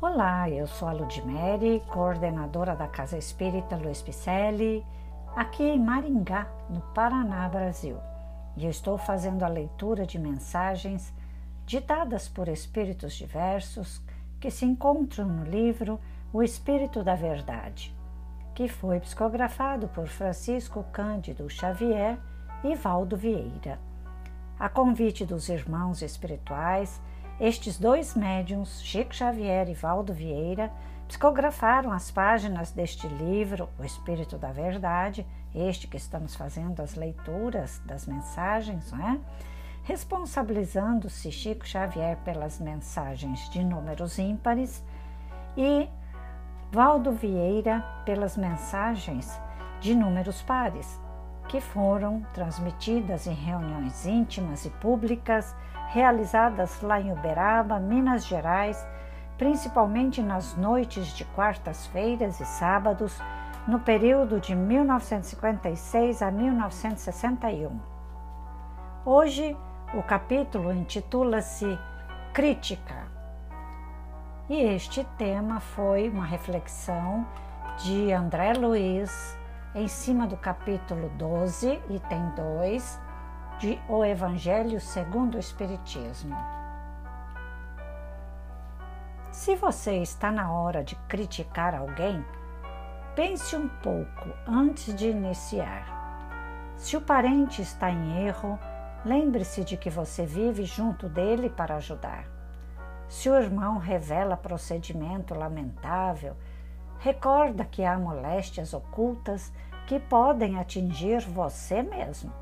Olá, eu sou a Ludmere, coordenadora da Casa Espírita Luiz Picelli, aqui em Maringá, no Paraná, Brasil. E eu estou fazendo a leitura de mensagens ditadas por espíritos diversos que se encontram no livro O Espírito da Verdade, que foi psicografado por Francisco Cândido Xavier e Valdo Vieira. A convite dos irmãos espirituais, estes dois médiums, Chico Xavier e Valdo Vieira, psicografaram as páginas deste livro, O Espírito da Verdade, este que estamos fazendo as leituras das mensagens, não é? responsabilizando-se Chico Xavier pelas mensagens de números ímpares e Valdo Vieira pelas mensagens de números pares, que foram transmitidas em reuniões íntimas e públicas realizadas lá em Uberaba, Minas Gerais, principalmente nas noites de quartas-feiras e sábados, no período de 1956 a 1961. Hoje, o capítulo intitula-se Crítica. E este tema foi uma reflexão de André Luiz em cima do capítulo 12, item 2, de O Evangelho segundo o Espiritismo. Se você está na hora de criticar alguém, pense um pouco antes de iniciar. Se o parente está em erro, lembre-se de que você vive junto dele para ajudar. Se o irmão revela procedimento lamentável, recorda que há moléstias ocultas que podem atingir você mesmo.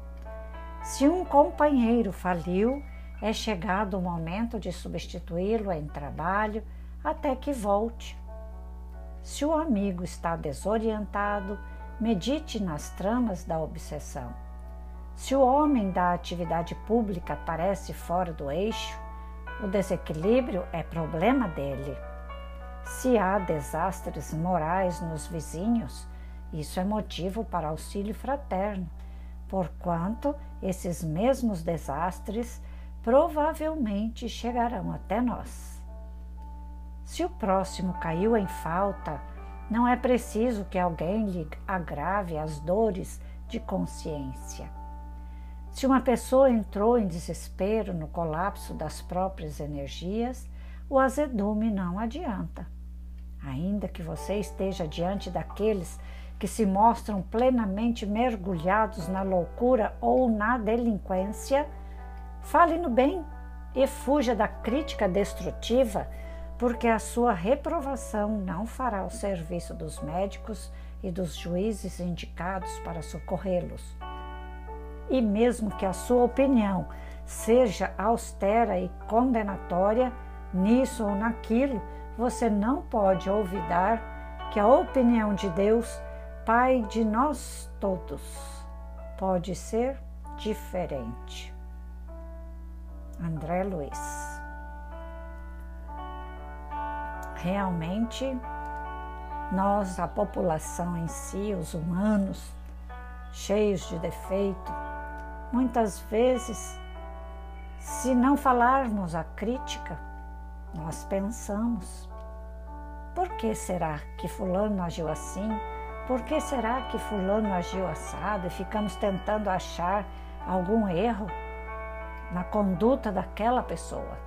Se um companheiro faliu, é chegado o momento de substituí-lo em trabalho até que volte. Se o amigo está desorientado, medite nas tramas da obsessão. Se o homem da atividade pública parece fora do eixo, o desequilíbrio é problema dele. Se há desastres morais nos vizinhos, isso é motivo para auxílio fraterno porquanto esses mesmos desastres provavelmente chegarão até nós. Se o próximo caiu em falta, não é preciso que alguém lhe agrave as dores de consciência. Se uma pessoa entrou em desespero no colapso das próprias energias, o azedume não adianta. Ainda que você esteja diante daqueles que se mostram plenamente mergulhados na loucura ou na delinquência, fale no bem e fuja da crítica destrutiva, porque a sua reprovação não fará o serviço dos médicos e dos juízes indicados para socorrê-los. E mesmo que a sua opinião seja austera e condenatória, nisso ou naquilo, você não pode olvidar que a opinião de Deus Pai de nós todos pode ser diferente. André Luiz. Realmente, nós, a população em si, os humanos, cheios de defeito, muitas vezes, se não falarmos a crítica, nós pensamos: por que será que Fulano agiu assim? Por que será que Fulano agiu assado e ficamos tentando achar algum erro na conduta daquela pessoa?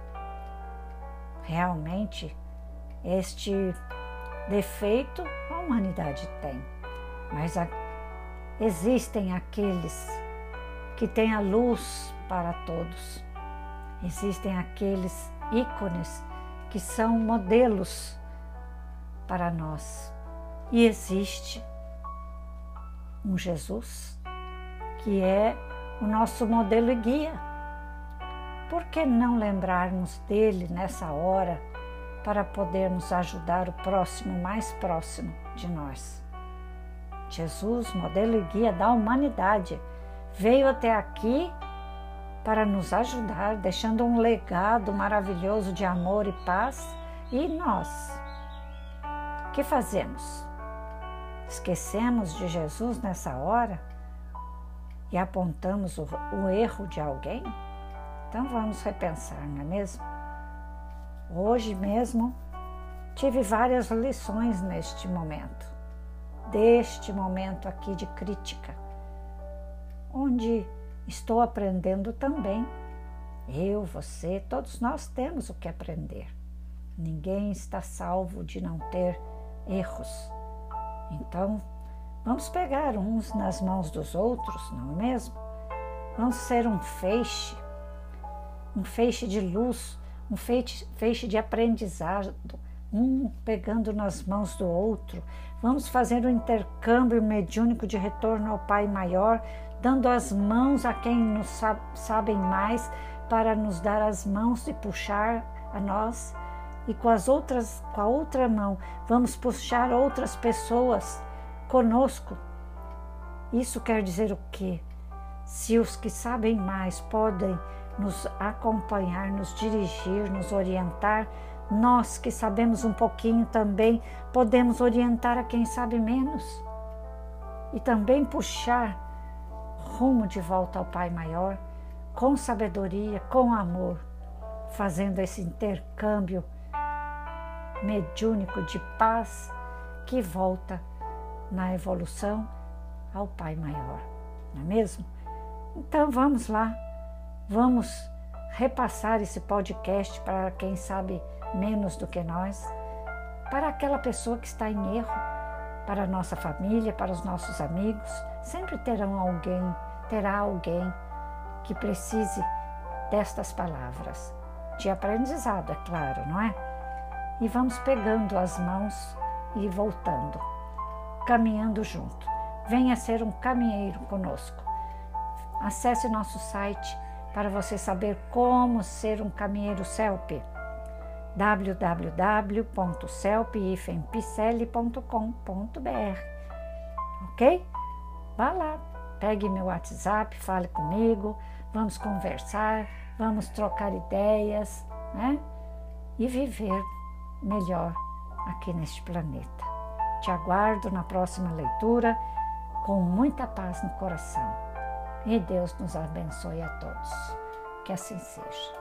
Realmente, este defeito a humanidade tem, mas a, existem aqueles que têm a luz para todos, existem aqueles ícones que são modelos para nós. E existe um Jesus que é o nosso modelo e guia. Por que não lembrarmos dele nessa hora para podermos ajudar o próximo mais próximo de nós? Jesus, modelo e guia da humanidade, veio até aqui para nos ajudar, deixando um legado maravilhoso de amor e paz. E nós, o que fazemos? Esquecemos de Jesus nessa hora e apontamos o, o erro de alguém? Então vamos repensar, não é mesmo? Hoje mesmo tive várias lições neste momento, deste momento aqui de crítica, onde estou aprendendo também. Eu, você, todos nós temos o que aprender. Ninguém está salvo de não ter erros. Então, vamos pegar uns nas mãos dos outros, não é mesmo? Vamos ser um feixe, um feixe de luz, um feixe, feixe de aprendizado, um pegando nas mãos do outro. Vamos fazer um intercâmbio mediúnico de retorno ao Pai Maior, dando as mãos a quem nos sabem mais para nos dar as mãos e puxar a nós. E com as outras, com a outra mão, vamos puxar outras pessoas conosco. Isso quer dizer o quê? Se os que sabem mais podem nos acompanhar, nos dirigir, nos orientar, nós que sabemos um pouquinho também podemos orientar a quem sabe menos e também puxar rumo de volta ao Pai Maior com sabedoria, com amor, fazendo esse intercâmbio mediúnico de paz que volta na evolução ao Pai Maior, não é mesmo? Então vamos lá, vamos repassar esse podcast para quem sabe menos do que nós, para aquela pessoa que está em erro, para a nossa família, para os nossos amigos. Sempre terão alguém, terá alguém que precise destas palavras, de aprendizado, é claro, não é? E vamos pegando as mãos e voltando, caminhando junto. Venha ser um caminheiro conosco. Acesse nosso site para você saber como ser um caminheiro CELP www.celpifempicele.com.br Ok? Vá lá, pegue meu WhatsApp, fale comigo, vamos conversar, vamos trocar ideias, né? E viver melhor aqui neste planeta. Te aguardo na próxima leitura com muita paz no coração. E Deus nos abençoe a todos. Que assim seja.